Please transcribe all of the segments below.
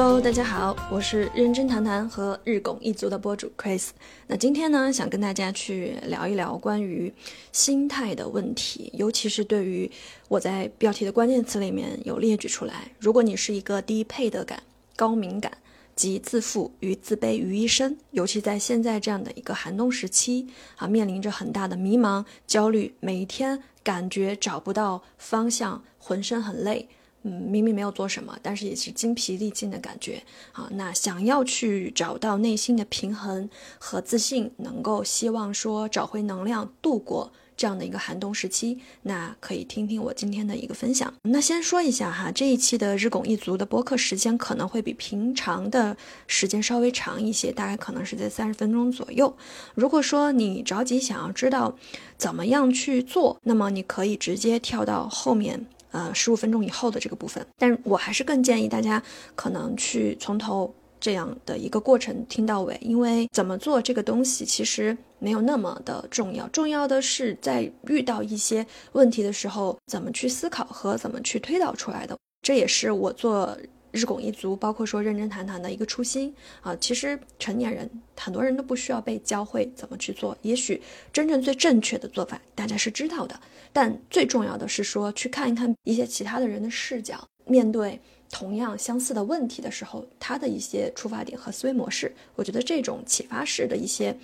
Hello，大家好，我是认真谈谈和日拱一族的播主 Chris。那今天呢，想跟大家去聊一聊关于心态的问题，尤其是对于我在标题的关键词里面有列举出来，如果你是一个低配得感、高敏感及自负与自卑于一身，尤其在现在这样的一个寒冬时期啊，面临着很大的迷茫、焦虑，每一天感觉找不到方向，浑身很累。嗯，明明没有做什么，但是也是精疲力尽的感觉啊。那想要去找到内心的平衡和自信，能够希望说找回能量，度过这样的一个寒冬时期，那可以听听我今天的一个分享。那先说一下哈，这一期的日拱一族的播客时间可能会比平常的时间稍微长一些，大概可能是在三十分钟左右。如果说你着急想要知道怎么样去做，那么你可以直接跳到后面。呃，十五分钟以后的这个部分，但我还是更建议大家可能去从头这样的一个过程听到尾，因为怎么做这个东西其实没有那么的重要，重要的是在遇到一些问题的时候，怎么去思考和怎么去推导出来的，这也是我做。日拱一卒，包括说认真谈谈的一个初心啊，其实成年人很多人都不需要被教会怎么去做，也许真正最正确的做法大家是知道的，但最重要的是说去看一看一些其他的人的视角，面对同样相似的问题的时候，他的一些出发点和思维模式，我觉得这种启发式的一些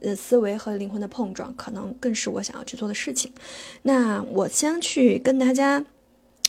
呃思维和灵魂的碰撞，可能更是我想要去做的事情。那我先去跟大家。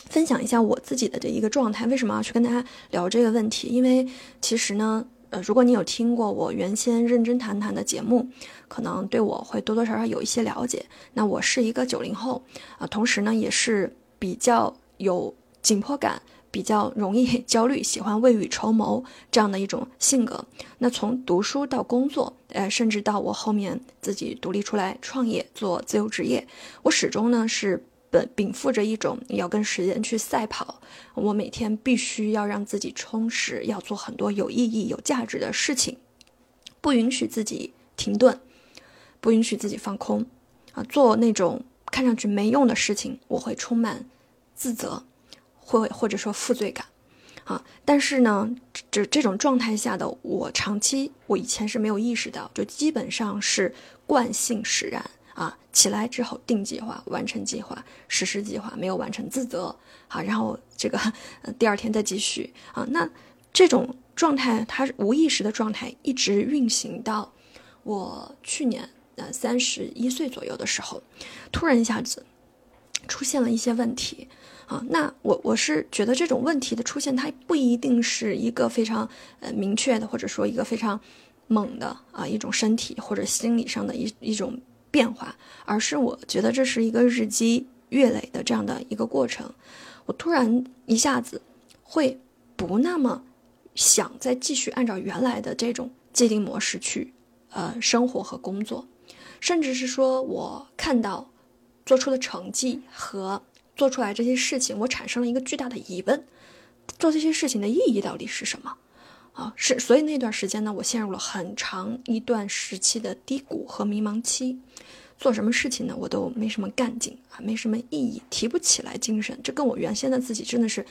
分享一下我自己的这一个状态，为什么要去跟大家聊这个问题？因为其实呢，呃，如果你有听过我原先认真谈谈的节目，可能对我会多多少少有一些了解。那我是一个九零后啊，同时呢也是比较有紧迫感，比较容易焦虑，喜欢未雨绸缪这样的一种性格。那从读书到工作，呃，甚至到我后面自己独立出来创业做自由职业，我始终呢是。本禀赋着一种要跟时间去赛跑，我每天必须要让自己充实，要做很多有意义、有价值的事情，不允许自己停顿，不允许自己放空，啊，做那种看上去没用的事情，我会充满自责，会或者说负罪感，啊，但是呢，这这种状态下的我，长期我以前是没有意识到，就基本上是惯性使然。啊，起来之后定计划，完成计划，实施计划，没有完成自责，好，然后这个第二天再继续啊。那这种状态，它是无意识的状态，一直运行到我去年呃三十一岁左右的时候，突然一下子出现了一些问题啊。那我我是觉得这种问题的出现，它不一定是一个非常呃明确的，或者说一个非常猛的啊一种身体或者心理上的一一种。变化，而是我觉得这是一个日积月累的这样的一个过程。我突然一下子会不那么想再继续按照原来的这种既定模式去呃生活和工作，甚至是说我看到做出的成绩和做出来这些事情，我产生了一个巨大的疑问：做这些事情的意义到底是什么？啊，是，所以那段时间呢，我陷入了很长一段时期的低谷和迷茫期，做什么事情呢，我都没什么干劲啊，没什么意义，提不起来精神，这跟我原先的自己真的是，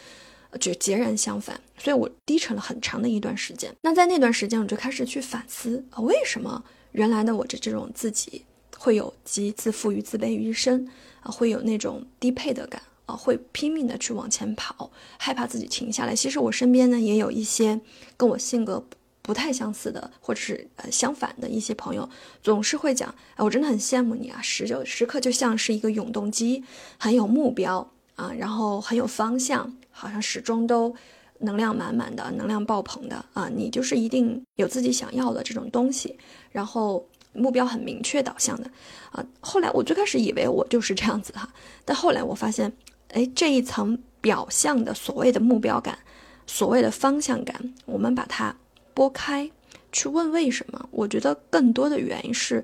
就截然相反，所以我低沉了很长的一段时间。那在那段时间，我就开始去反思啊，为什么原来的我这这种自己会有集自负与自卑于一身啊，会有那种低配的感。啊，会拼命的去往前跑，害怕自己停下来。其实我身边呢也有一些跟我性格不太相似的，或者是呃相反的一些朋友，总是会讲，哎，我真的很羡慕你啊，时就时刻就像是一个永动机，很有目标啊，然后很有方向，好像始终都能量满满的，能量爆棚的啊，你就是一定有自己想要的这种东西，然后。目标很明确导向的，啊，后来我最开始以为我就是这样子哈，但后来我发现，哎，这一层表象的所谓的目标感，所谓的方向感，我们把它拨开，去问为什么？我觉得更多的原因是，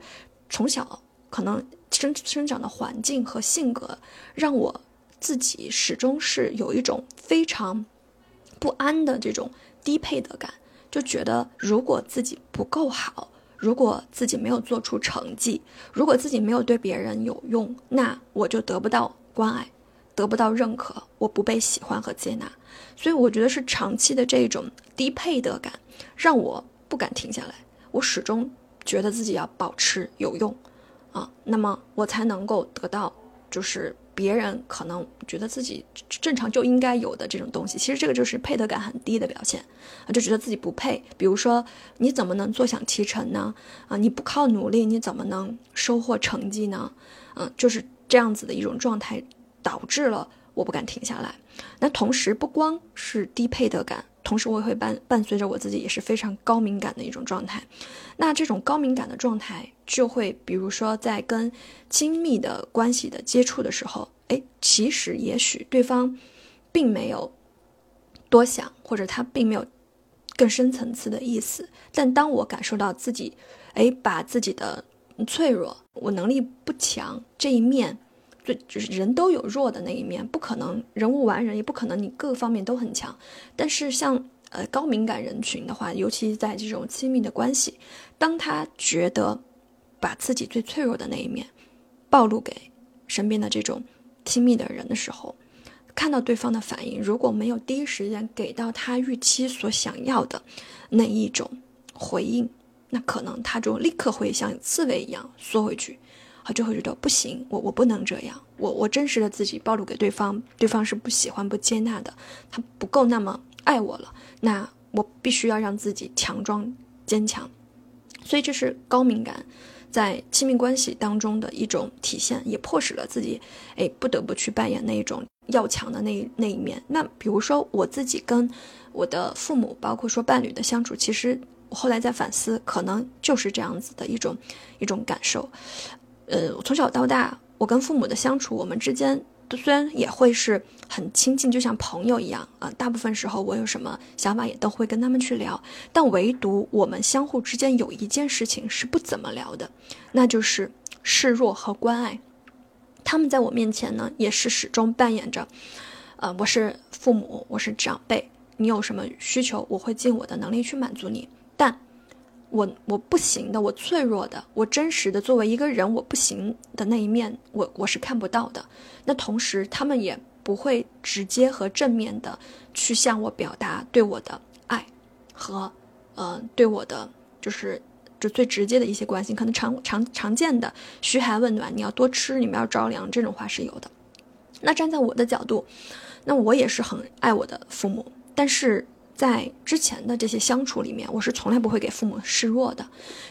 从小可能生生长的环境和性格，让我自己始终是有一种非常不安的这种低配的感，就觉得如果自己不够好。如果自己没有做出成绩，如果自己没有对别人有用，那我就得不到关爱，得不到认可，我不被喜欢和接纳，所以我觉得是长期的这种低配得感，让我不敢停下来。我始终觉得自己要保持有用，啊，那么我才能够得到，就是别人可能觉得自己正常就应该有的这种东西。其实这个就是配得感很低的表现，啊，就觉得自己不配。比如说，你怎么能坐享其成呢？啊，你不靠努力，你怎么能收获成绩呢？嗯，就是这样子的一种状态，导致了我不敢停下来。那同时，不光是低配得感。同时，我也会伴伴随着我自己也是非常高敏感的一种状态。那这种高敏感的状态，就会比如说在跟亲密的关系的接触的时候，哎，其实也许对方并没有多想，或者他并没有更深层次的意思。但当我感受到自己，哎，把自己的脆弱，我能力不强这一面。最就是人都有弱的那一面，不可能人无完人，也不可能你各方面都很强。但是像呃高敏感人群的话，尤其在这种亲密的关系，当他觉得把自己最脆弱的那一面暴露给身边的这种亲密的人的时候，看到对方的反应，如果没有第一时间给到他预期所想要的那一种回应，那可能他就立刻会像刺猬一样缩回去。他就会觉得不行，我我不能这样，我我真实的自己暴露给对方，对方是不喜欢不接纳的，他不够那么爱我了，那我必须要让自己强装坚强，所以这是高敏感在亲密关系当中的一种体现，也迫使了自己，哎，不得不去扮演那一种要强的那那一面。那比如说我自己跟我的父母，包括说伴侣的相处，其实我后来在反思，可能就是这样子的一种一种感受。呃，从小到大，我跟父母的相处，我们之间虽然也会是很亲近，就像朋友一样啊。大部分时候，我有什么想法也都会跟他们去聊，但唯独我们相互之间有一件事情是不怎么聊的，那就是示弱和关爱。他们在我面前呢，也是始终扮演着，呃，我是父母，我是长辈，你有什么需求，我会尽我的能力去满足你，但。我我不行的，我脆弱的，我真实的作为一个人，我不行的那一面，我我是看不到的。那同时，他们也不会直接和正面的去向我表达对我的爱和，呃，对我的就是就最直接的一些关心。可能常常常见的嘘寒问暖，你要多吃，你们要着凉，这种话是有的。那站在我的角度，那我也是很爱我的父母，但是。在之前的这些相处里面，我是从来不会给父母示弱的。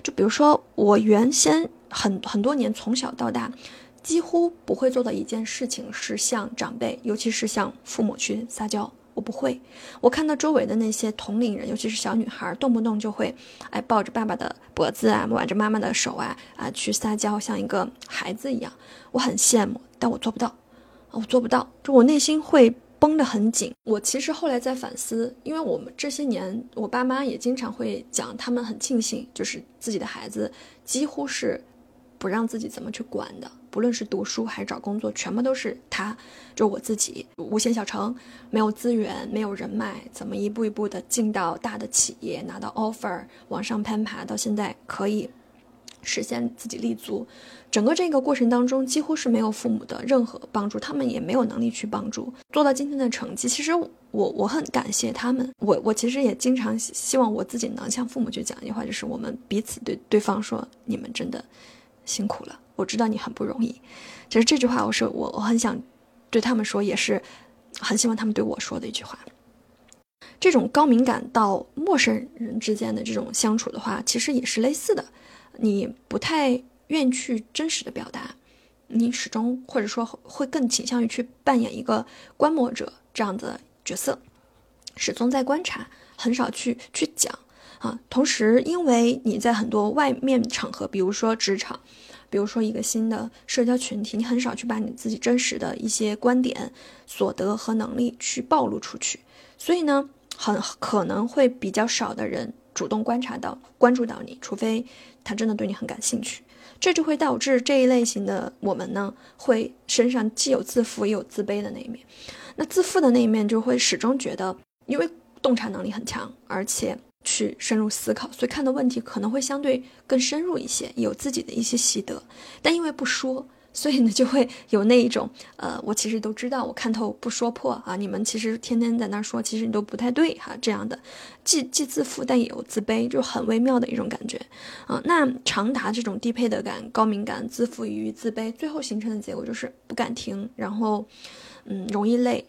就比如说，我原先很很多年从小到大，几乎不会做的一件事情是向长辈，尤其是向父母去撒娇。我不会。我看到周围的那些同龄人，尤其是小女孩，动不动就会哎抱着爸爸的脖子啊，挽着妈妈的手啊啊去撒娇，像一个孩子一样。我很羡慕，但我做不到。我做不到。就我内心会。绷得很紧。我其实后来在反思，因为我们这些年，我爸妈也经常会讲，他们很庆幸，就是自己的孩子几乎是不让自己怎么去管的，不论是读书还是找工作，全部都是他，就我自己，无限小城，没有资源，没有人脉，怎么一步一步的进到大的企业，拿到 offer，往上攀爬，到现在可以。实现自己立足，整个这个过程当中几乎是没有父母的任何帮助，他们也没有能力去帮助做到今天的成绩。其实我我很感谢他们，我我其实也经常希望我自己能向父母去讲一句话，就是我们彼此对对方说：“你们真的辛苦了，我知道你很不容易。”其实这句话我是我我很想对他们说，也是很希望他们对我说的一句话。这种高敏感到陌生人之间的这种相处的话，其实也是类似的。你不太愿去真实的表达，你始终或者说会更倾向于去扮演一个观摩者这样的角色，始终在观察，很少去去讲啊。同时，因为你在很多外面场合，比如说职场，比如说一个新的社交群体，你很少去把你自己真实的一些观点、所得和能力去暴露出去，所以呢，很可能会比较少的人。主动观察到、关注到你，除非他真的对你很感兴趣，这就会导致这一类型的我们呢，会身上既有自负也有自卑的那一面。那自负的那一面就会始终觉得，因为洞察能力很强，而且去深入思考，所以看的问题可能会相对更深入一些，有自己的一些习得。但因为不说，所以呢，就会有那一种，呃，我其实都知道，我看透不说破啊。你们其实天天在那说，其实你都不太对哈，这样的，既既自负，但也有自卑，就很微妙的一种感觉啊。那长达这种低配的感、高敏感、自负与自卑，最后形成的结果就是不敢停，然后，嗯，容易累。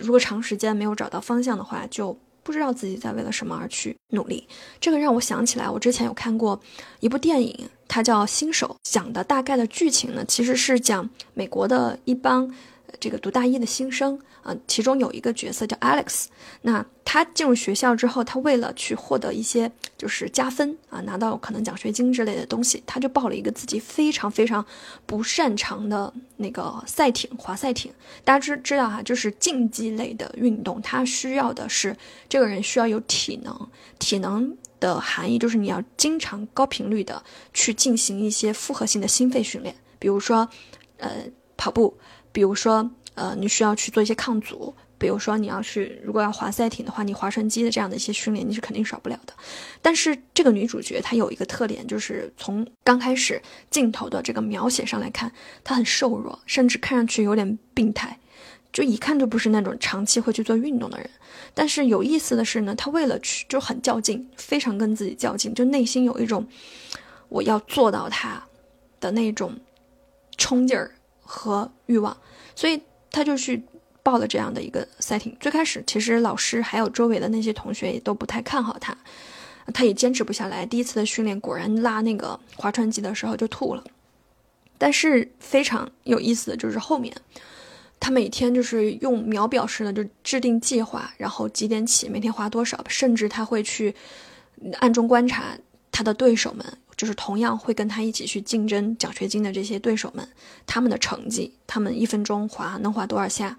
如果长时间没有找到方向的话，就。不知道自己在为了什么而去努力，这个让我想起来，我之前有看过一部电影，它叫《新手》，讲的大概的剧情呢，其实是讲美国的一帮。这个读大一的新生啊，其中有一个角色叫 Alex。那他进入学校之后，他为了去获得一些就是加分啊，拿到可能奖学金之类的东西，他就报了一个自己非常非常不擅长的那个赛艇滑赛艇。大家知知道哈，就是竞技类的运动，它需要的是这个人需要有体能。体能的含义就是你要经常高频率的去进行一些复合性的心肺训练，比如说呃跑步。比如说，呃，你需要去做一些抗阻。比如说，你要去如果要划赛艇的话，你划船机的这样的一些训练，你是肯定少不了的。但是这个女主角她有一个特点，就是从刚开始镜头的这个描写上来看，她很瘦弱，甚至看上去有点病态，就一看就不是那种长期会去做运动的人。但是有意思的是呢，她为了去就很较劲，非常跟自己较劲，就内心有一种我要做到她的那种冲劲儿。和欲望，所以他就去报了这样的一个赛艇。最开始，其实老师还有周围的那些同学也都不太看好他，他也坚持不下来。第一次的训练，果然拉那个划船机的时候就吐了。但是非常有意思的就是后面，他每天就是用秒表式的就制定计划，然后几点起，每天划多少，甚至他会去暗中观察他的对手们。就是同样会跟他一起去竞争奖学金的这些对手们，他们的成绩，他们一分钟滑能滑多少下，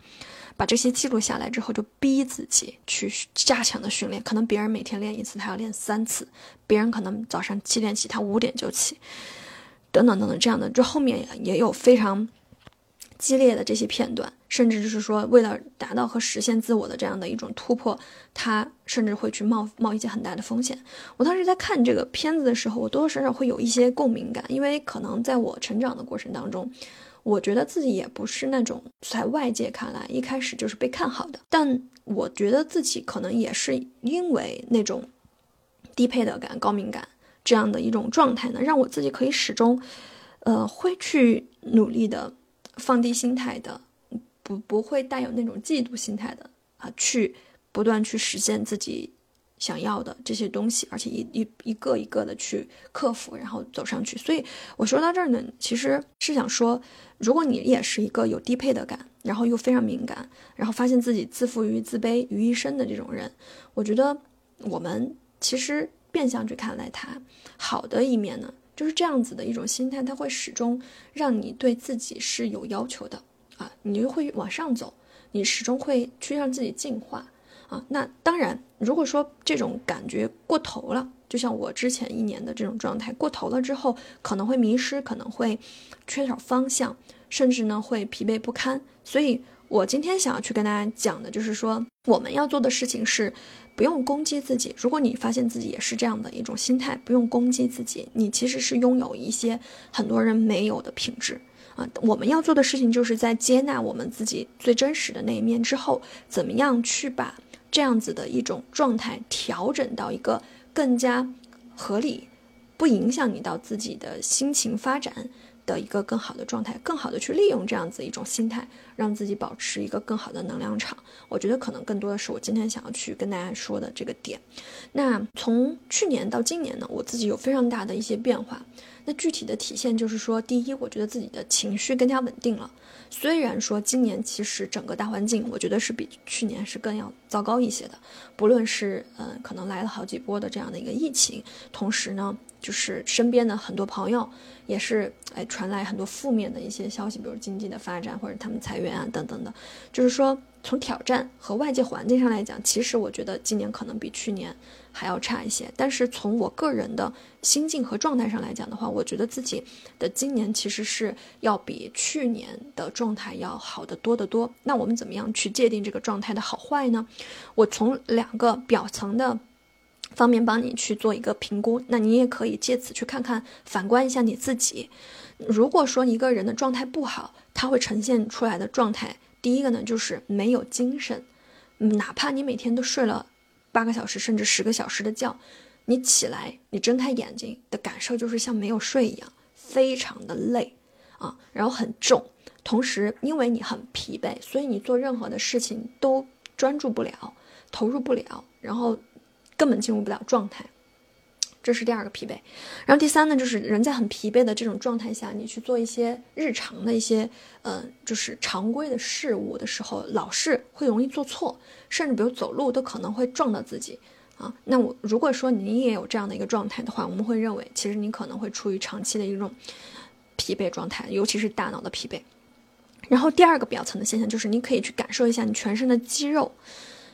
把这些记录下来之后，就逼自己去加强的训练。可能别人每天练一次，他要练三次；别人可能早上七点起，他五点就起，等等等等，这样的，就后面也有非常。激烈的这些片段，甚至就是说，为了达到和实现自我的这样的一种突破，他甚至会去冒冒一些很大的风险。我当时在看这个片子的时候，我多多少少会有一些共鸣感，因为可能在我成长的过程当中，我觉得自己也不是那种在外界看来一开始就是被看好的，但我觉得自己可能也是因为那种低配的感、高敏感这样的一种状态呢，让我自己可以始终，呃，会去努力的。放低心态的，不不会带有那种嫉妒心态的啊，去不断去实现自己想要的这些东西，而且一一一个一个的去克服，然后走上去。所以我说到这儿呢，其实是想说，如果你也是一个有低配的感，然后又非常敏感，然后发现自己自负于自卑于一身的这种人，我觉得我们其实变相去看待他好的一面呢。就是这样子的一种心态，它会始终让你对自己是有要求的啊，你就会往上走，你始终会去让自己进化啊。那当然，如果说这种感觉过头了，就像我之前一年的这种状态过头了之后，可能会迷失，可能会缺少方向，甚至呢会疲惫不堪。所以我今天想要去跟大家讲的就是说，我们要做的事情是。不用攻击自己。如果你发现自己也是这样的一种心态，不用攻击自己，你其实是拥有一些很多人没有的品质啊。我们要做的事情就是在接纳我们自己最真实的那一面之后，怎么样去把这样子的一种状态调整到一个更加合理，不影响你到自己的心情发展。的一个更好的状态，更好的去利用这样子一种心态，让自己保持一个更好的能量场。我觉得可能更多的是我今天想要去跟大家说的这个点。那从去年到今年呢，我自己有非常大的一些变化。那具体的体现就是说，第一，我觉得自己的情绪更加稳定了。虽然说今年其实整个大环境，我觉得是比去年是更要糟糕一些的。不论是嗯，可能来了好几波的这样的一个疫情，同时呢。就是身边的很多朋友也是哎传来很多负面的一些消息，比如经济的发展或者他们裁员啊等等的。就是说从挑战和外界环境上来讲，其实我觉得今年可能比去年还要差一些。但是从我个人的心境和状态上来讲的话，我觉得自己的今年其实是要比去年的状态要好得多得多。那我们怎么样去界定这个状态的好坏呢？我从两个表层的。方面帮你去做一个评估。那你也可以借此去看看，反观一下你自己。如果说一个人的状态不好，他会呈现出来的状态，第一个呢就是没有精神，哪怕你每天都睡了八个小时甚至十个小时的觉，你起来你睁开眼睛的感受就是像没有睡一样，非常的累啊，然后很重。同时，因为你很疲惫，所以你做任何的事情都专注不了，投入不了，然后根本进入不了状态。这是第二个疲惫。然后第三呢，就是人在很疲惫的这种状态下，你去做一些日常的一些，呃，就是常规的事物的时候，老是会容易做错，甚至比如走路都可能会撞到自己啊。那我如果说你也有这样的一个状态的话，我们会认为，其实你可能会处于长期的一种疲惫状态，尤其是大脑的疲惫。然后第二个表层的现象就是，你可以去感受一下你全身的肌肉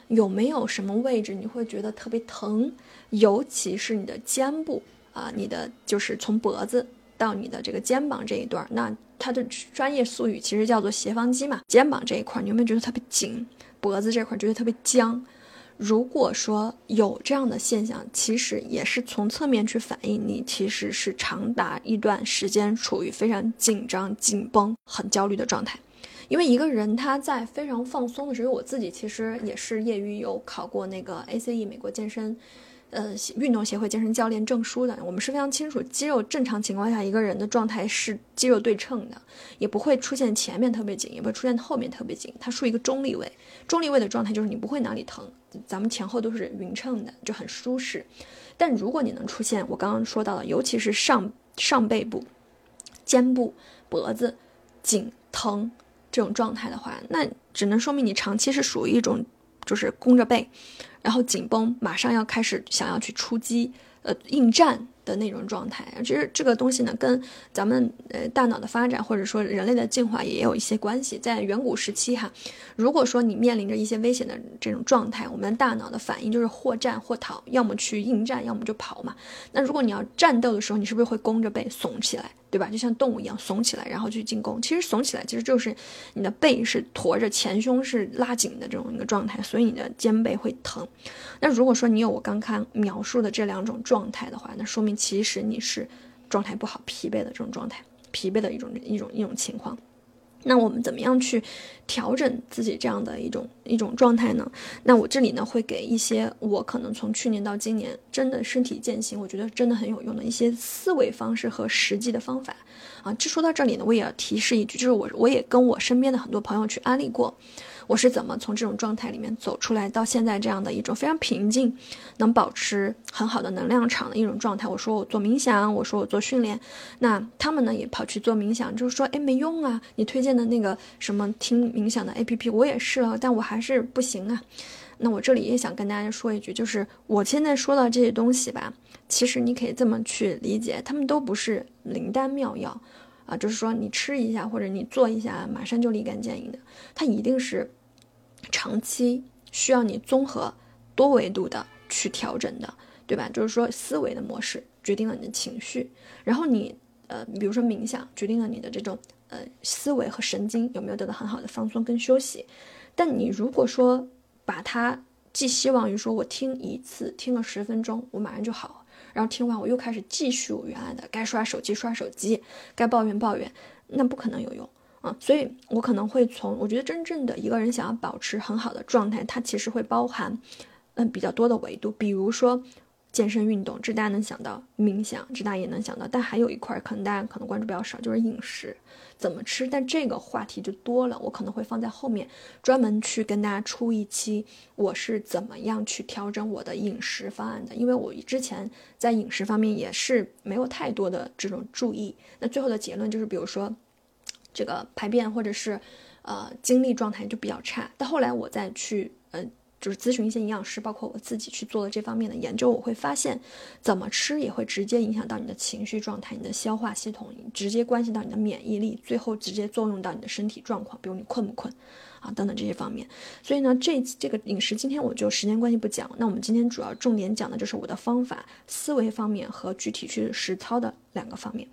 有没有什么位置你会觉得特别疼，尤其是你的肩部啊，你的就是从脖子到你的这个肩膀这一段，那它的专业术语其实叫做斜方肌嘛。肩膀这一块你有没有觉得特别紧？脖子这块觉得特别僵？如果说有这样的现象，其实也是从侧面去反映你其实是长达一段时间处于非常紧张、紧绷、很焦虑的状态。因为一个人他在非常放松的时候，我自己其实也是业余有考过那个 ACE 美国健身。呃，运动协会健身教练证书的，我们是非常清楚，肌肉正常情况下一个人的状态是肌肉对称的，也不会出现前面特别紧，也不会出现后面特别紧，它属于一个中立位。中立位的状态就是你不会哪里疼，咱们前后都是匀称的，就很舒适。但如果你能出现我刚刚说到的，尤其是上上背部、肩部、脖子紧疼这种状态的话，那只能说明你长期是属于一种就是弓着背。然后紧绷，马上要开始想要去出击，呃，应战的那种状态。其实这个东西呢，跟咱们呃大脑的发展或者说人类的进化也有一些关系。在远古时期哈，如果说你面临着一些危险的这种状态，我们大脑的反应就是或战或逃，要么去应战，要么就跑嘛。那如果你要战斗的时候，你是不是会弓着背耸起来？对吧？就像动物一样耸起来，然后去进攻。其实耸起来其实就是你的背是驮着，前胸是拉紧的这种一个状态，所以你的肩背会疼。那如果说你有我刚刚描述的这两种状态的话，那说明其实你是状态不好、疲惫的这种状态，疲惫的一种一种一种情况。那我们怎么样去调整自己这样的一种一种状态呢？那我这里呢会给一些我可能从去年到今年真的身体践行，我觉得真的很有用的一些思维方式和实际的方法啊。就说到这里呢，我也要提示一句，就是我我也跟我身边的很多朋友去安利过。我是怎么从这种状态里面走出来，到现在这样的一种非常平静，能保持很好的能量场的一种状态？我说我做冥想，我说我做训练，那他们呢也跑去做冥想，就是说，哎，没用啊！你推荐的那个什么听冥想的 APP，我也试了，但我还是不行啊。那我这里也想跟大家说一句，就是我现在说到这些东西吧，其实你可以这么去理解，他们都不是灵丹妙药啊，就是说你吃一下或者你做一下，马上就立竿见影的，它一定是。长期需要你综合多维度的去调整的，对吧？就是说思维的模式决定了你的情绪，然后你呃，比如说冥想决定了你的这种呃思维和神经有没有得到很好的放松跟休息。但你如果说把它寄希望于说我听一次听了十分钟我马上就好，然后听完我又开始继续我原来的该刷手机刷手机，该抱怨抱怨，那不可能有用。啊，所以我可能会从，我觉得真正的一个人想要保持很好的状态，它其实会包含，嗯，比较多的维度，比如说健身运动，这大家能想到；冥想，这大家也能想到。但还有一块，可能大家可能关注比较少，就是饮食怎么吃。但这个话题就多了，我可能会放在后面，专门去跟大家出一期，我是怎么样去调整我的饮食方案的。因为我之前在饮食方面也是没有太多的这种注意。那最后的结论就是，比如说。这个排便或者是，呃，精力状态就比较差。到后来我再去，嗯，就是咨询一些营养师，包括我自己去做了这方面的研究，我会发现，怎么吃也会直接影响到你的情绪状态、你的消化系统，直接关系到你的免疫力，最后直接作用到你的身体状况，比如你困不困。啊，等等这些方面，所以呢，这这个饮食今天我就时间关系不讲。那我们今天主要重点讲的就是我的方法、思维方面和具体去实操的两个方面。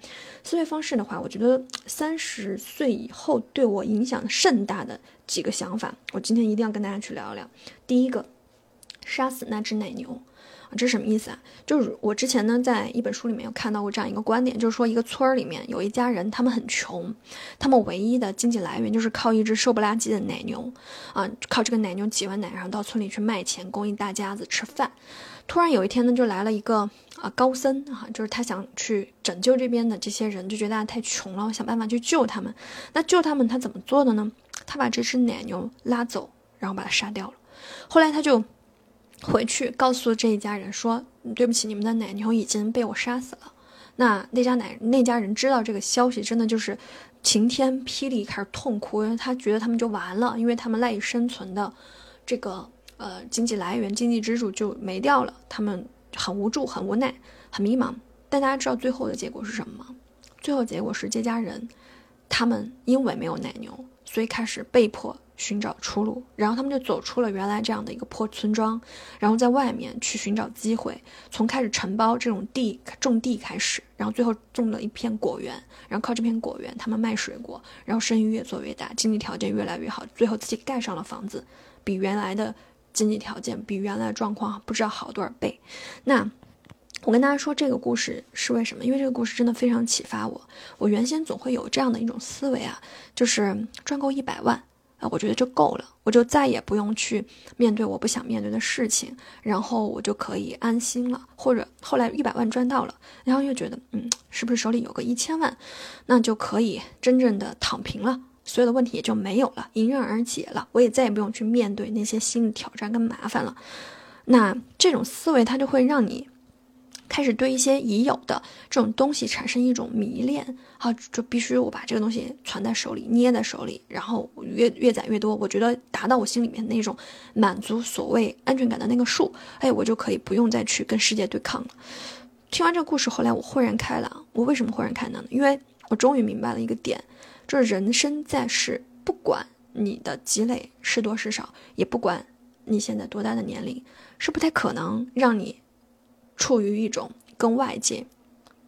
思维方式的话，我觉得三十岁以后对我影响甚大的几个想法，我今天一定要跟大家去聊一聊。第一个，杀死那只奶牛。这什么意思啊？就是我之前呢，在一本书里面有看到过这样一个观点，就是说一个村儿里面有一家人，他们很穷，他们唯一的经济来源就是靠一只瘦不拉几的奶牛，啊，靠这个奶牛挤完奶，然后到村里去卖钱，供一大家子吃饭。突然有一天呢，就来了一个啊高僧啊，就是他想去拯救这边的这些人，就觉得大家太穷了，想办法去救他们。那救他们他怎么做的呢？他把这只奶牛拉走，然后把它杀掉了。后来他就。回去告诉这一家人说：“对不起，你们的奶牛已经被我杀死了。”那那家奶那家人知道这个消息，真的就是晴天霹雳，开始痛哭，因为他觉得他们就完了，因为他们赖以生存的这个呃经济来源、经济支柱就没掉了，他们很无助、很无奈、很迷茫。但大家知道最后的结果是什么吗？最后结果是这家人他们因为没有奶牛，所以开始被迫。寻找出路，然后他们就走出了原来这样的一个破村庄，然后在外面去寻找机会，从开始承包这种地种地开始，然后最后种了一片果园，然后靠这片果园他们卖水果，然后生意越做越大，经济条件越来越好，最后自己盖上了房子，比原来的经济条件比原来的状况不知道好多少倍。那我跟大家说这个故事是为什么？因为这个故事真的非常启发我。我原先总会有这样的一种思维啊，就是赚够一百万。我觉得就够了，我就再也不用去面对我不想面对的事情，然后我就可以安心了。或者后来一百万赚到了，然后又觉得，嗯，是不是手里有个一千万，那就可以真正的躺平了，所有的问题也就没有了，迎刃而解了，我也再也不用去面对那些新的挑战跟麻烦了。那这种思维，它就会让你。开始对一些已有的这种东西产生一种迷恋，好，就必须我把这个东西攒在手里，捏在手里，然后越越攒越多，我觉得达到我心里面那种满足所谓安全感的那个数，哎，我就可以不用再去跟世界对抗了。听完这个故事，后来我豁然开朗。我为什么豁然开朗呢？因为我终于明白了一个点，就是人生在世，不管你的积累是多是少，也不管你现在多大的年龄，是不太可能让你。处于一种跟外界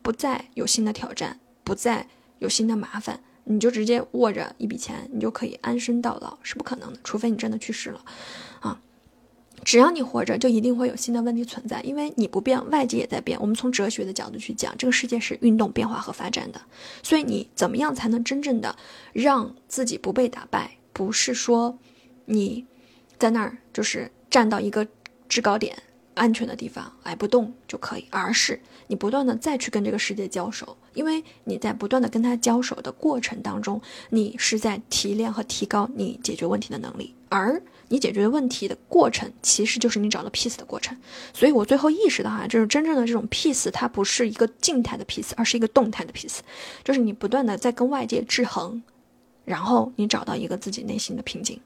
不再有新的挑战，不再有新的麻烦，你就直接握着一笔钱，你就可以安身到老，是不可能的。除非你真的去世了，啊！只要你活着，就一定会有新的问题存在，因为你不变，外界也在变。我们从哲学的角度去讲，这个世界是运动、变化和发展的。所以你怎么样才能真正的让自己不被打败？不是说你在那儿就是站到一个制高点。安全的地方，哎，不动就可以，而是你不断的再去跟这个世界交手，因为你在不断的跟他交手的过程当中，你是在提炼和提高你解决问题的能力，而你解决问题的过程，其实就是你找到 peace 的过程。所以我最后意识到哈，就是真正的这种 peace，它不是一个静态的 peace，而是一个动态的 peace，就是你不断的在跟外界制衡，然后你找到一个自己内心的平静。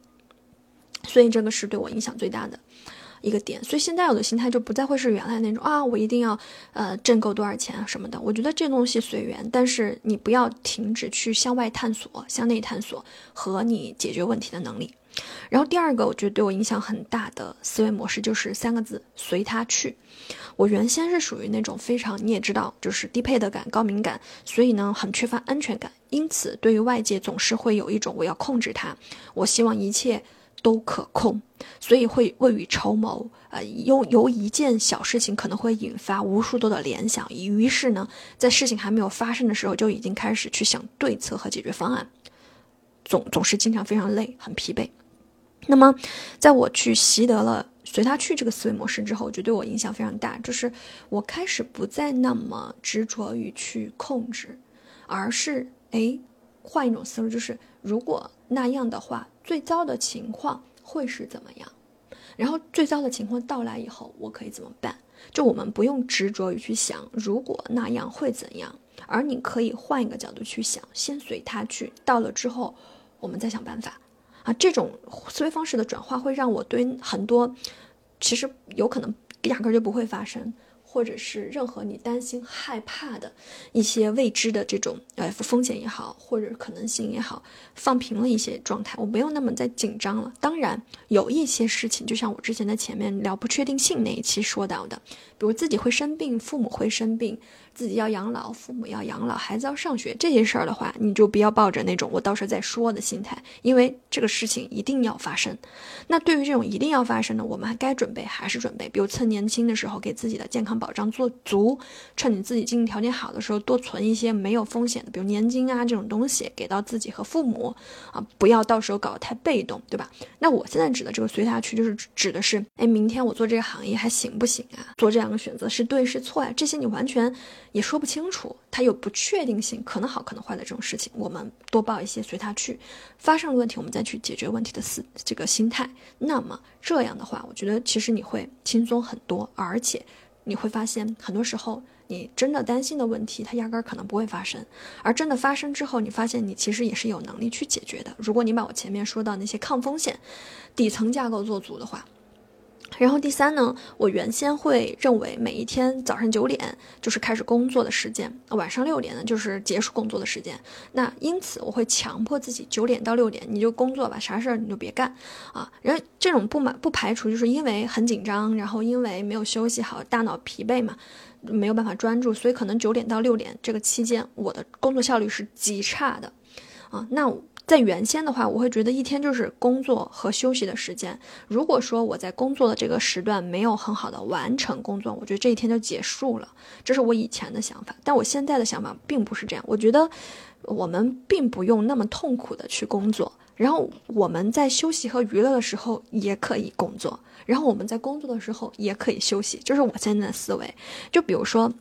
所以这个是对我影响最大的。一个点，所以现在我的心态就不再会是原来那种啊，我一定要呃挣够多少钱什么的。我觉得这东西随缘，但是你不要停止去向外探索、向内探索和你解决问题的能力。然后第二个，我觉得对我影响很大的思维模式就是三个字：随他去。我原先是属于那种非常你也知道，就是低配的感、高敏感，所以呢很缺乏安全感，因此对于外界总是会有一种我要控制它，我希望一切。都可控，所以会未雨绸缪。呃，由由一件小事情可能会引发无数多的联想，于是呢，在事情还没有发生的时候，就已经开始去想对策和解决方案，总总是经常非常累，很疲惫。那么，在我去习得了随他去这个思维模式之后，就对我影响非常大，就是我开始不再那么执着于去控制，而是哎，换一种思路，就是如果那样的话。最糟的情况会是怎么样？然后最糟的情况到来以后，我可以怎么办？就我们不用执着于去想如果那样会怎样，而你可以换一个角度去想，先随他去，到了之后我们再想办法。啊，这种思维方式的转化会让我对很多其实有可能压根就不会发生。或者是任何你担心、害怕的一些未知的这种呃风险也好，或者可能性也好，放平了一些状态，我没有那么在紧张了。当然，有一些事情，就像我之前在前面聊不确定性那一期说到的，比如自己会生病，父母会生病，自己要养老，父母要养老，孩子要上学这些事儿的话，你就不要抱着那种我到时候再说的心态，因为这个事情一定要发生。那对于这种一定要发生的，我们还该准备还是准备，比如趁年轻的时候给自己的健康保障做足，趁你自己经济条件好的时候多存一些没有风险的，比如年金啊这种东西给到自己和父母啊，不要到时候搞得太被动，对吧？那我现在指的这个随他去，就是指的是，哎，明天我做这个行业还行不行啊？做这两个选择是对是错呀？这些你完全也说不清楚，它有不确定性，可能好可能坏的这种事情，我们多报一些随他去，发生了问题我们再去解决问题的思这个心态。那么这样的话，我觉得其实你会轻松很多，而且你会发现很多时候你真的担心的问题，它压根儿可能不会发生，而真的发生之后，你发现你其实也是有能力去解决的。如果你把我前面说到那些抗风险底层架构做足的话。然后第三呢，我原先会认为每一天早上九点就是开始工作的时间，晚上六点呢就是结束工作的时间。那因此我会强迫自己九点到六点你就工作吧，啥事儿你就别干啊。然后这种不满不排除就是因为很紧张，然后因为没有休息好，大脑疲惫嘛，没有办法专注，所以可能九点到六点这个期间我的工作效率是极差的啊。那。在原先的话，我会觉得一天就是工作和休息的时间。如果说我在工作的这个时段没有很好的完成工作，我觉得这一天就结束了。这是我以前的想法，但我现在的想法并不是这样。我觉得我们并不用那么痛苦的去工作，然后我们在休息和娱乐的时候也可以工作，然后我们在工作的时候也可以休息。这是我现在的思维。就比如说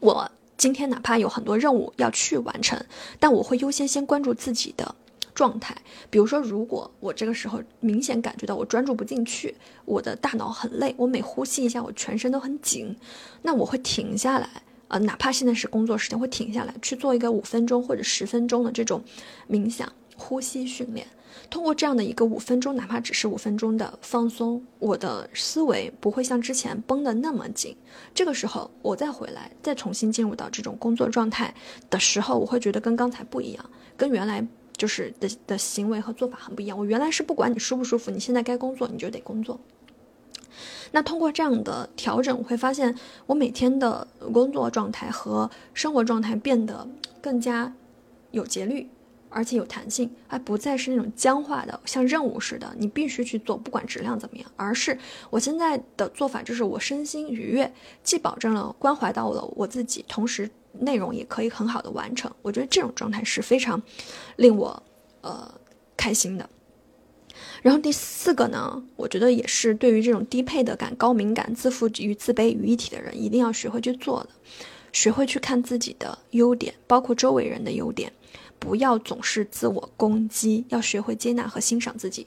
我。今天哪怕有很多任务要去完成，但我会优先先关注自己的状态。比如说，如果我这个时候明显感觉到我专注不进去，我的大脑很累，我每呼吸一下，我全身都很紧，那我会停下来，呃，哪怕现在是工作时间，会停下来去做一个五分钟或者十分钟的这种冥想呼吸训练。通过这样的一个五分钟，哪怕只是五分钟的放松，我的思维不会像之前绷得那么紧。这个时候，我再回来，再重新进入到这种工作状态的时候，我会觉得跟刚才不一样，跟原来就是的的行为和做法很不一样。我原来是不管你舒不舒服，你现在该工作你就得工作。那通过这样的调整，我会发现我每天的工作状态和生活状态变得更加有节律。而且有弹性，而不再是那种僵化的，像任务似的，你必须去做，不管质量怎么样。而是我现在的做法就是，我身心愉悦，既保证了关怀到了我自己，同时内容也可以很好的完成。我觉得这种状态是非常令我呃开心的。然后第四个呢，我觉得也是对于这种低配的感、高敏感、自负与自卑于一体的人，一定要学会去做的，学会去看自己的优点，包括周围人的优点。不要总是自我攻击，要学会接纳和欣赏自己。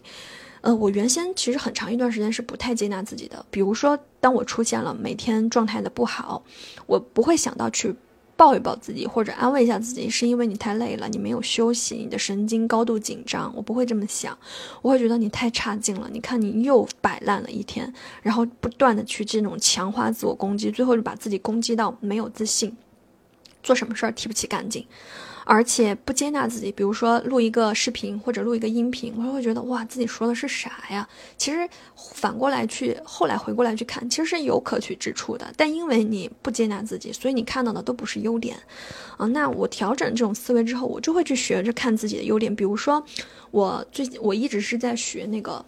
呃，我原先其实很长一段时间是不太接纳自己的。比如说，当我出现了每天状态的不好，我不会想到去抱一抱自己或者安慰一下自己，是因为你太累了，你没有休息，你的神经高度紧张。我不会这么想，我会觉得你太差劲了。你看你又摆烂了一天，然后不断的去这种强化自我攻击，最后就把自己攻击到没有自信，做什么事儿提不起干劲。而且不接纳自己，比如说录一个视频或者录一个音频，我就会觉得哇，自己说的是啥呀？其实反过来去，后来回过来去看，其实是有可取之处的。但因为你不接纳自己，所以你看到的都不是优点，啊，那我调整这种思维之后，我就会去学着看自己的优点。比如说，我最近我一直是在学那个。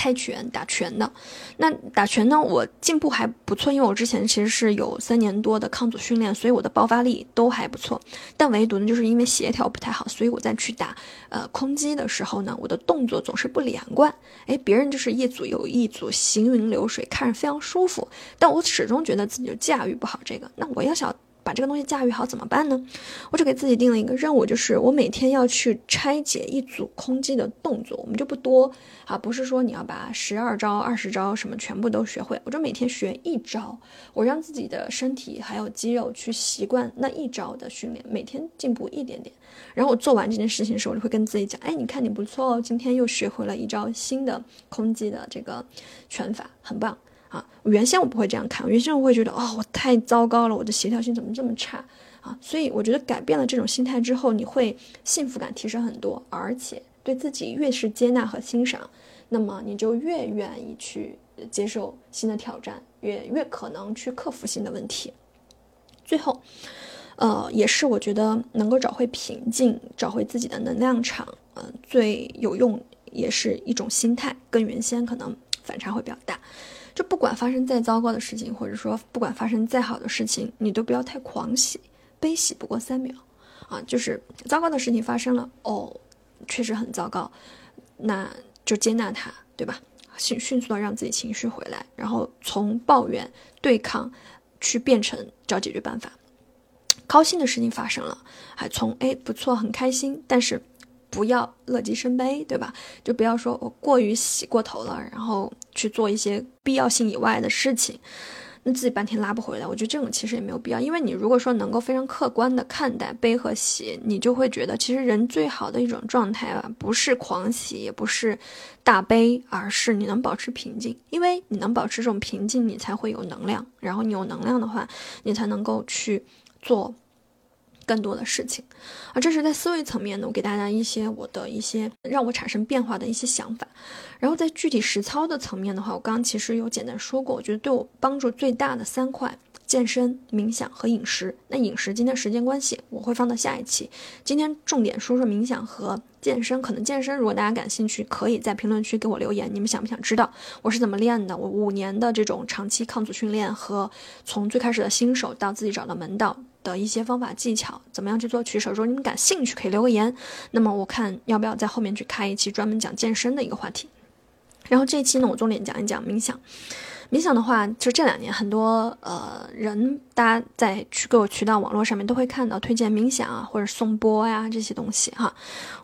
泰拳打拳的，那打拳呢？我进步还不错，因为我之前其实是有三年多的抗阻训练，所以我的爆发力都还不错。但唯独呢，就是因为协调不太好，所以我在去打呃空击的时候呢，我的动作总是不连贯。哎，别人就是一组有一组行云流水，看着非常舒服，但我始终觉得自己就驾驭不好这个。那我要想。把这个东西驾驭好怎么办呢？我就给自己定了一个任务，就是我每天要去拆解一组空击的动作。我们就不多啊，不是说你要把十二招、二十招什么全部都学会，我就每天学一招，我让自己的身体还有肌肉去习惯那一招的训练，每天进步一点点。然后我做完这件事情的时候，我就会跟自己讲：哎，你看你不错哦，今天又学会了一招新的空击的这个拳法，很棒。啊，原先我不会这样看，原先我会觉得，哦，我太糟糕了，我的协调性怎么这么差啊？所以我觉得改变了这种心态之后，你会幸福感提升很多，而且对自己越是接纳和欣赏，那么你就越愿意去接受新的挑战，越越可能去克服新的问题。最后，呃，也是我觉得能够找回平静、找回自己的能量场，嗯，最有用也是一种心态，跟原先可能反差会比较大。就不管发生再糟糕的事情，或者说不管发生再好的事情，你都不要太狂喜，悲喜不过三秒，啊，就是糟糕的事情发生了，哦，确实很糟糕，那就接纳它，对吧？迅迅速的让自己情绪回来，然后从抱怨、对抗，去变成找解决办法。高兴的事情发生了，还从哎不错很开心，但是。不要乐极生悲，对吧？就不要说我过于洗过头了，然后去做一些必要性以外的事情，那自己半天拉不回来。我觉得这种其实也没有必要，因为你如果说能够非常客观的看待悲和喜，你就会觉得其实人最好的一种状态啊，不是狂喜，也不是大悲，而是你能保持平静。因为你能保持这种平静，你才会有能量，然后你有能量的话，你才能够去做。更多的事情，啊，这是在思维层面呢，我给大家一些我的一些让我产生变化的一些想法。然后在具体实操的层面的话，我刚刚其实有简单说过，我觉得对我帮助最大的三块：健身、冥想和饮食。那饮食今天时间关系，我会放到下一期。今天重点说说冥想和健身。可能健身，如果大家感兴趣，可以在评论区给我留言。你们想不想知道我是怎么练的？我五年的这种长期抗阻训练和从最开始的新手到自己找到门道。的一些方法技巧，怎么样去做取舍？如果你们感兴趣，可以留个言。那么我看要不要在后面去开一期专门讲健身的一个话题。然后这一期呢，我重点讲一讲冥想。冥想的话，就这两年很多呃人，大家在去各个渠道、网络上面都会看到推荐冥想啊，或者颂钵呀这些东西哈。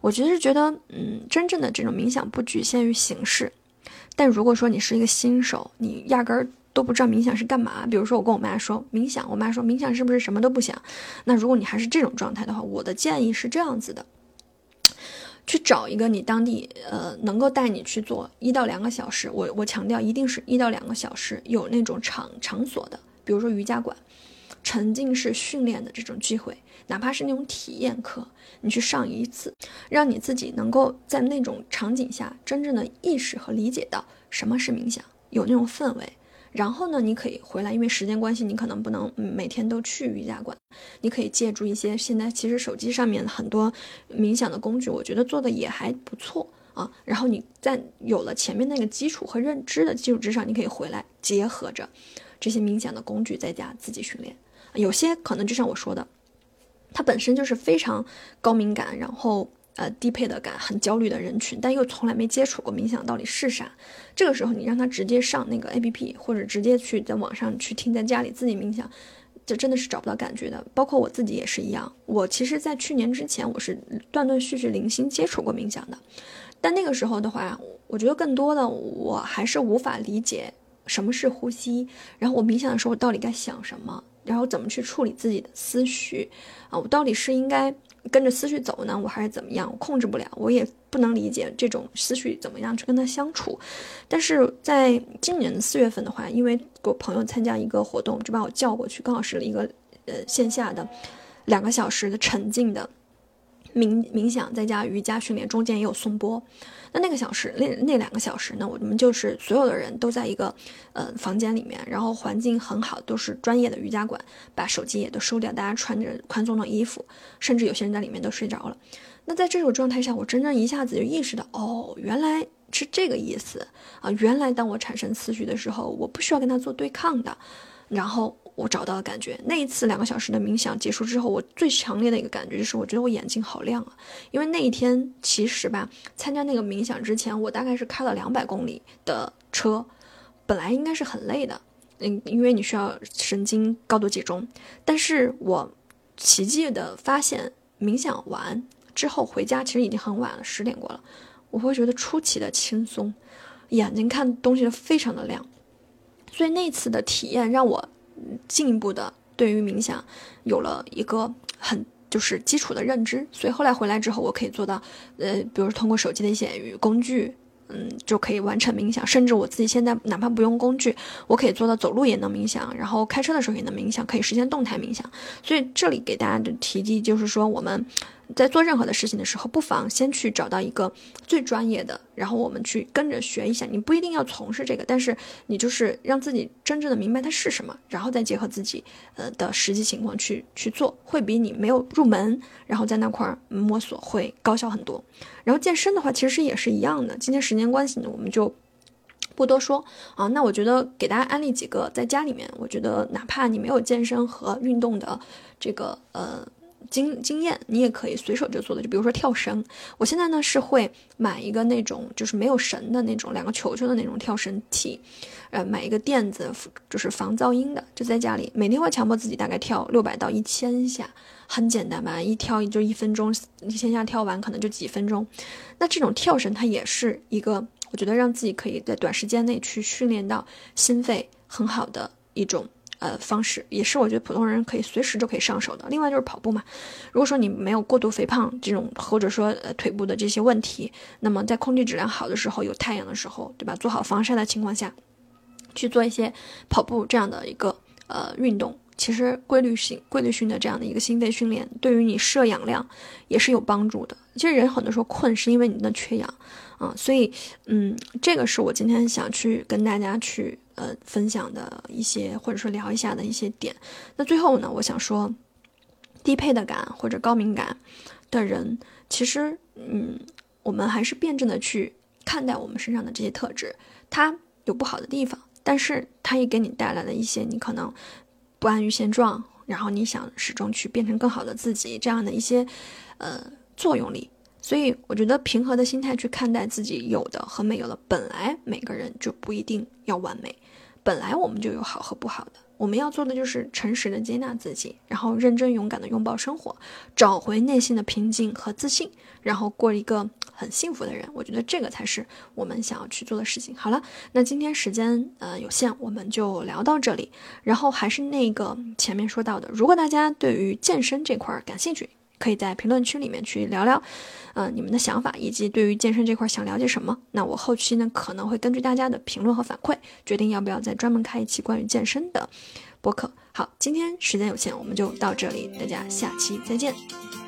我觉得是觉得，嗯，真正的这种冥想不局限于形式。但如果说你是一个新手，你压根儿。都不知道冥想是干嘛。比如说，我跟我妈说冥想，我妈说冥想是不是什么都不想？那如果你还是这种状态的话，我的建议是这样子的：去找一个你当地呃能够带你去做一到两个小时。我我强调一定是一到两个小时，有那种场场所的，比如说瑜伽馆，沉浸式训练的这种机会，哪怕是那种体验课，你去上一次，让你自己能够在那种场景下真正的意识和理解到什么是冥想，有那种氛围。然后呢，你可以回来，因为时间关系，你可能不能每天都去瑜伽馆。你可以借助一些现在其实手机上面很多冥想的工具，我觉得做的也还不错啊。然后你在有了前面那个基础和认知的基础之上，你可以回来结合着这些冥想的工具在家自己训练。有些可能就像我说的，它本身就是非常高敏感，然后。呃，低配的感很焦虑的人群，但又从来没接触过冥想到底是啥？这个时候你让他直接上那个 A P P，或者直接去在网上去听，在家里自己冥想，这真的是找不到感觉的。包括我自己也是一样。我其实，在去年之前，我是断断续续零星接触过冥想的，但那个时候的话，我觉得更多的我还是无法理解什么是呼吸，然后我冥想的时候我到底该想什么，然后怎么去处理自己的思绪啊？我到底是应该？跟着思绪走呢，我还是怎么样？我控制不了，我也不能理解这种思绪怎么样去跟他相处。但是在今年的四月份的话，因为我朋友参加一个活动，就把我叫过去，刚好是一个呃线下的两个小时的沉浸的。冥冥想再加瑜伽训练，中间也有松波。那那个小时，那那两个小时呢，我们就是所有的人都在一个呃房间里面，然后环境很好，都是专业的瑜伽馆，把手机也都收掉，大家穿着宽松的衣服，甚至有些人在里面都睡着了。那在这种状态下，我真正一下子就意识到，哦，原来是这个意思啊！原来当我产生思绪的时候，我不需要跟他做对抗的，然后。我找到的感觉，那一次两个小时的冥想结束之后，我最强烈的一个感觉就是，我觉得我眼睛好亮啊！因为那一天其实吧，参加那个冥想之前，我大概是开了两百公里的车，本来应该是很累的，嗯，因为你需要神经高度集中。但是我奇迹的发现，冥想完之后回家其实已经很晚了，十点过了，我会觉得出奇的轻松，眼睛看东西非常的亮，所以那次的体验让我。进一步的对于冥想有了一个很就是基础的认知，所以后来回来之后，我可以做到，呃，比如通过手机的一些工具，嗯，就可以完成冥想。甚至我自己现在哪怕不用工具，我可以做到走路也能冥想，然后开车的时候也能冥想，可以实现动态冥想。所以这里给大家的提及就是说，我们在做任何的事情的时候，不妨先去找到一个最专业的，然后我们去跟着学一下。你不一定要从事这个，但是你就是让自己真正的明白它是什么，然后再结合自己呃的实际情况去去做，会比你没有入门，然后在那块儿摸索会高效很多。然后健身的话，其实也是一样的。今天时间关系呢，我们就不多说啊。那我觉得给大家安利几个在家里面，我觉得哪怕你没有健身和运动的这个呃。经经验，你也可以随手就做的，就比如说跳绳。我现在呢是会买一个那种就是没有绳的那种两个球球的那种跳绳体，呃，买一个垫子，就是防噪音的，就在家里每天会强迫自己大概跳六百到一千下，很简单吧，一跳就一分钟，一千下跳完可能就几分钟。那这种跳绳它也是一个，我觉得让自己可以在短时间内去训练到心肺很好的一种。呃，方式也是我觉得普通人可以随时就可以上手的。另外就是跑步嘛，如果说你没有过度肥胖这种，或者说呃腿部的这些问题，那么在空气质量好的时候，有太阳的时候，对吧？做好防晒的情况下，去做一些跑步这样的一个呃运动，其实规律性、规律性的这样的一个心肺训练，对于你摄氧量也是有帮助的。其实人很多时候困是因为你的缺氧啊，所以嗯，这个是我今天想去跟大家去。呃，分享的一些或者说聊一下的一些点。那最后呢，我想说，低配的感或者高敏感的人，其实，嗯，我们还是辩证的去看待我们身上的这些特质。它有不好的地方，但是它也给你带来了一些你可能不安于现状，然后你想始终去变成更好的自己这样的一些呃作用力。所以我觉得平和的心态去看待自己有的和没有的，本来每个人就不一定要完美，本来我们就有好和不好的。我们要做的就是诚实的接纳自己，然后认真勇敢的拥抱生活，找回内心的平静和自信，然后过一个很幸福的人。我觉得这个才是我们想要去做的事情。好了，那今天时间呃有限，我们就聊到这里。然后还是那个前面说到的，如果大家对于健身这块儿感兴趣，可以在评论区里面去聊聊，嗯，你们的想法以及对于健身这块想了解什么。那我后期呢可能会根据大家的评论和反馈，决定要不要再专门开一期关于健身的播客。好，今天时间有限，我们就到这里，大家下期再见。